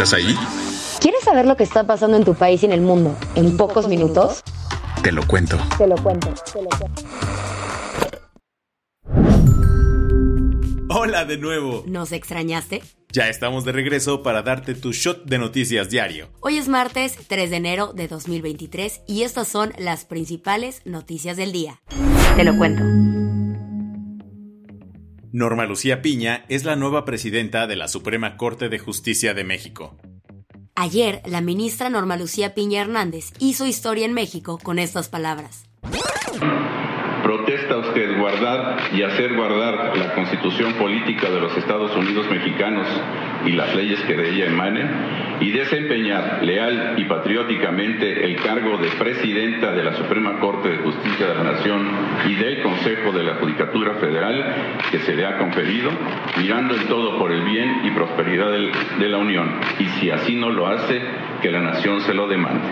¿Estás ahí? ¿Quieres saber lo que está pasando en tu país y en el mundo en, pocos, minutos? Te lo cuento. Te lo cuento. Te lo cuento. Hola de nuevo. ¿Nos extrañaste? Ya estamos de regreso para darte tu shot de noticias diario. Hoy es martes 3 de enero de 2023 y estas son las principales noticias del día. Te lo cuento. Norma Lucía Piña es la nueva presidenta de la Suprema Corte de Justicia de México. Ayer, la ministra Norma Lucía Piña Hernández hizo historia en México con estas palabras. Protesta usted guardar y hacer guardar la constitución política de los Estados Unidos mexicanos y las leyes que de ella emanen y desempeñar leal y patrióticamente el cargo de presidenta de la Suprema Corte de Justicia de la Nación y del Consejo de la Judicatura Federal que se le ha conferido, mirando en todo por el bien y prosperidad de la Unión. Y si así no lo hace, que la Nación se lo demande.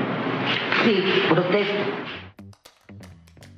Sí, protesto.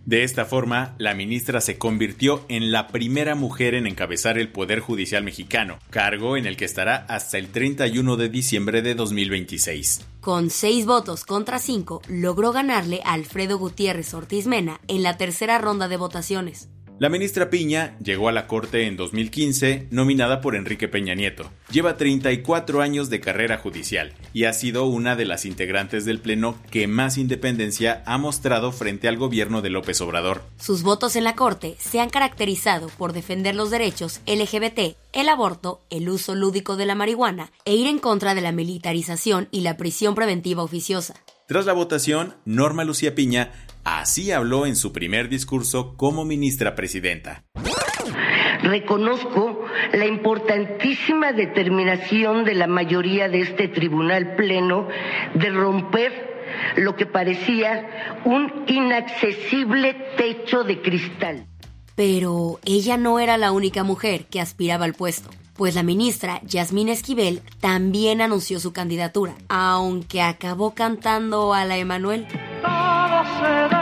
De esta forma, la ministra se convirtió en la primera mujer en encabezar el Poder Judicial mexicano, cargo en el que estará hasta el 31 de diciembre de 2026. Con seis votos contra cinco, logró ganarle a Alfredo Gutiérrez Ortiz Mena en la tercera ronda de votaciones. La ministra Piña llegó a la Corte en 2015, nominada por Enrique Peña Nieto. Lleva 34 años de carrera judicial y ha sido una de las integrantes del Pleno que más independencia ha mostrado frente al gobierno de López Obrador. Sus votos en la Corte se han caracterizado por defender los derechos LGBT, el aborto, el uso lúdico de la marihuana e ir en contra de la militarización y la prisión preventiva oficiosa. Tras la votación, Norma Lucía Piña así habló en su primer discurso como ministra presidenta. Reconozco la importantísima determinación de la mayoría de este tribunal pleno de romper lo que parecía un inaccesible techo de cristal. Pero ella no era la única mujer que aspiraba al puesto, pues la ministra Yasmín Esquivel también anunció su candidatura, aunque acabó cantando a la Emanuel. todo se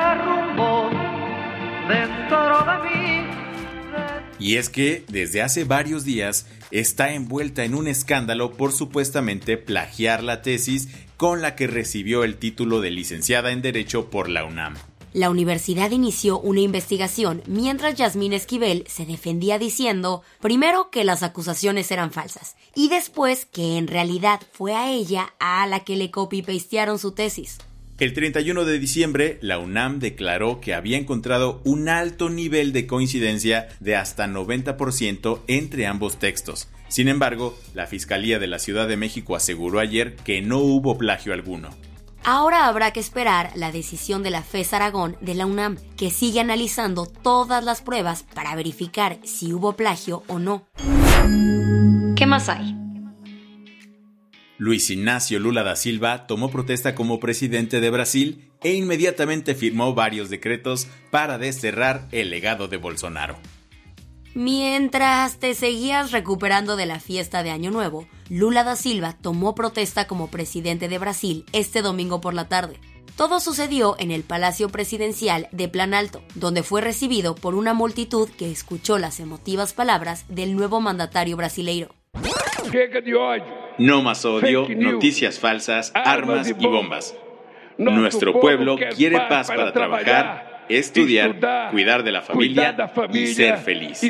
Y es que desde hace varios días está envuelta en un escándalo por supuestamente plagiar la tesis con la que recibió el título de licenciada en Derecho por la UNAM. La universidad inició una investigación mientras Yasmín Esquivel se defendía diciendo, primero que las acusaciones eran falsas y después que en realidad fue a ella a la que le copy-pastearon su tesis. El 31 de diciembre, la UNAM declaró que había encontrado un alto nivel de coincidencia de hasta 90% entre ambos textos. Sin embargo, la Fiscalía de la Ciudad de México aseguró ayer que no hubo plagio alguno. Ahora habrá que esperar la decisión de la FES Aragón de la UNAM, que sigue analizando todas las pruebas para verificar si hubo plagio o no. ¿Qué más hay? Luis Ignacio Lula da Silva tomó protesta como presidente de Brasil e inmediatamente firmó varios decretos para desterrar el legado de Bolsonaro. Mientras te seguías recuperando de la fiesta de Año Nuevo, Lula da Silva tomó protesta como presidente de Brasil este domingo por la tarde. Todo sucedió en el Palacio Presidencial de Planalto, donde fue recibido por una multitud que escuchó las emotivas palabras del nuevo mandatario brasileiro. Chega de ódio. No más odio, noticias falsas, Armas y bombas. Nuestro pueblo quiere paz para trabajar, estudiar, cuidar de la familia y ser feliz.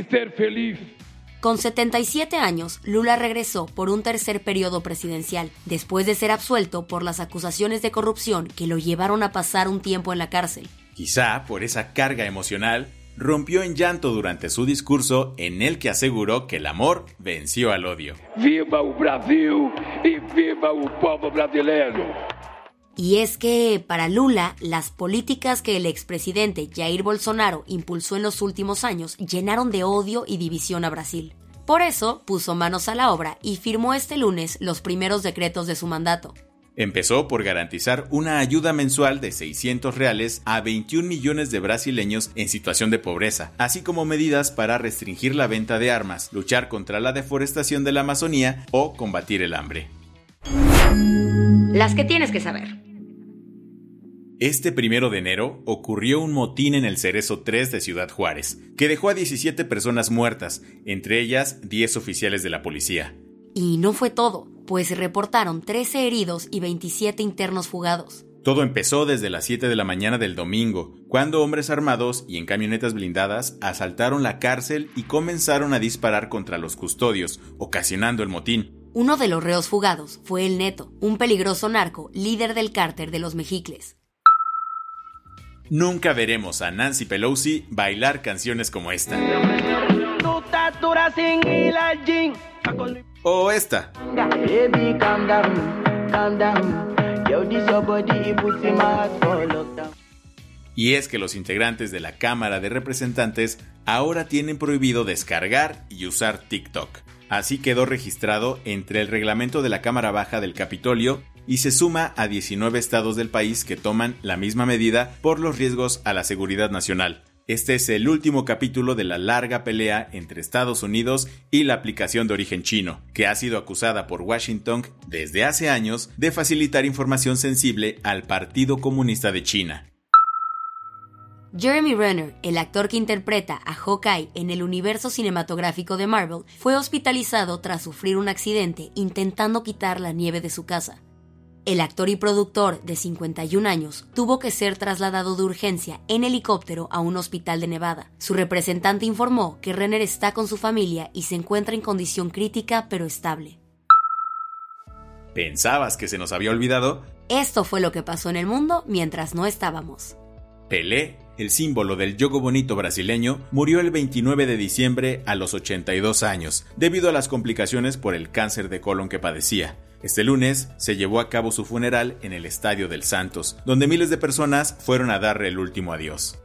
Con 77 años, Lula regresó por un tercer periodo presidencial, después de ser absuelto por las acusaciones de corrupción que lo llevaron a pasar un tiempo en la cárcel. Quizá por esa carga emocional, rompió en llanto durante su discurso en el que aseguró que el amor venció al odio. ¡Viva el Brasil y viva el pueblo brasileño! Y es que, para Lula, las políticas que el expresidente Jair Bolsonaro impulsó en los últimos años llenaron de odio y división a Brasil. Por eso, puso manos a la obra y firmó este lunes los primeros decretos de su mandato. Empezó por garantizar una ayuda mensual de 600 reales a 21 millones de brasileños en situación de pobreza, así como medidas para restringir la venta de armas, luchar contra la deforestación de la Amazonía o combatir el hambre. Las que tienes que saber. Este primero de enero ocurrió un motín en el Cerezo 3 de Ciudad Juárez, que dejó a 17 personas muertas, entre ellas 10 oficiales de la policía. Y no fue todo, pues se reportaron 13 heridos y 27 internos fugados. Todo empezó desde las 7 de la mañana del domingo, cuando hombres armados y en camionetas blindadas asaltaron la cárcel y comenzaron a disparar contra los custodios, ocasionando el motín. Uno de los reos fugados fue el Neto, un peligroso narco, líder del cárter de los Mejicles. Nunca veremos a Nancy Pelosi bailar canciones como esta. O esta. Y es que los integrantes de la Cámara de Representantes ahora tienen prohibido descargar y usar TikTok. Así quedó registrado entre el reglamento de la Cámara Baja del Capitolio y se suma a 19 estados del país que toman la misma medida por los riesgos a la seguridad nacional. Este es el último capítulo de la larga pelea entre Estados Unidos y la aplicación de origen chino, que ha sido acusada por Washington desde hace años de facilitar información sensible al Partido Comunista de China. Jeremy Renner, el actor que interpreta a Hawkeye en el universo cinematográfico de Marvel, fue hospitalizado tras sufrir un accidente intentando quitar la nieve de su casa. El actor y productor de 51 años tuvo que ser trasladado de urgencia en helicóptero a un hospital de Nevada. Su representante informó que Renner está con su familia y se encuentra en condición crítica pero estable. ¿Pensabas que se nos había olvidado? Esto fue lo que pasó en el mundo mientras no estábamos. Pelé, el símbolo del yogo bonito brasileño, murió el 29 de diciembre a los 82 años, debido a las complicaciones por el cáncer de colon que padecía. Este lunes se llevó a cabo su funeral en el Estadio del Santos, donde miles de personas fueron a darle el último adiós.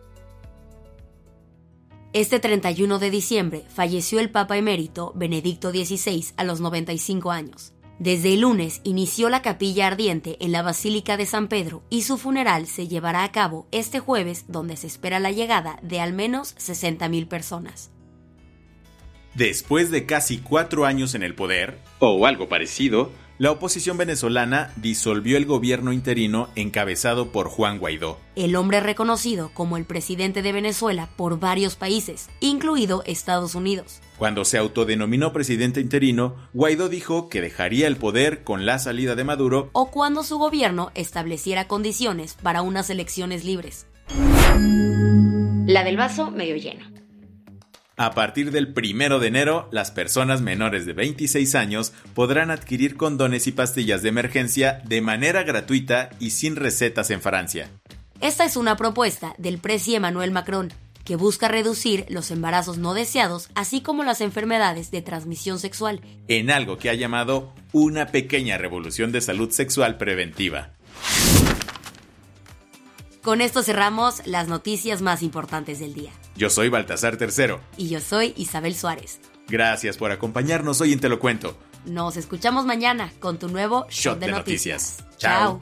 Este 31 de diciembre falleció el Papa emérito Benedicto XVI a los 95 años. Desde el lunes inició la capilla ardiente en la Basílica de San Pedro y su funeral se llevará a cabo este jueves donde se espera la llegada de al menos 60.000 personas. Después de casi cuatro años en el poder, o algo parecido, la oposición venezolana disolvió el gobierno interino encabezado por Juan Guaidó. El hombre reconocido como el presidente de Venezuela por varios países, incluido Estados Unidos. Cuando se autodenominó presidente interino, Guaidó dijo que dejaría el poder con la salida de Maduro o cuando su gobierno estableciera condiciones para unas elecciones libres. La del vaso medio lleno. A partir del primero de enero, las personas menores de 26 años podrán adquirir condones y pastillas de emergencia de manera gratuita y sin recetas en Francia. Esta es una propuesta del presidente Emmanuel Macron, que busca reducir los embarazos no deseados, así como las enfermedades de transmisión sexual, en algo que ha llamado una pequeña revolución de salud sexual preventiva. Con esto cerramos las noticias más importantes del día. Yo soy Baltasar Tercero. Y yo soy Isabel Suárez. Gracias por acompañarnos hoy en Te lo cuento. Nos escuchamos mañana con tu nuevo Shot, de, Noticias. Chao.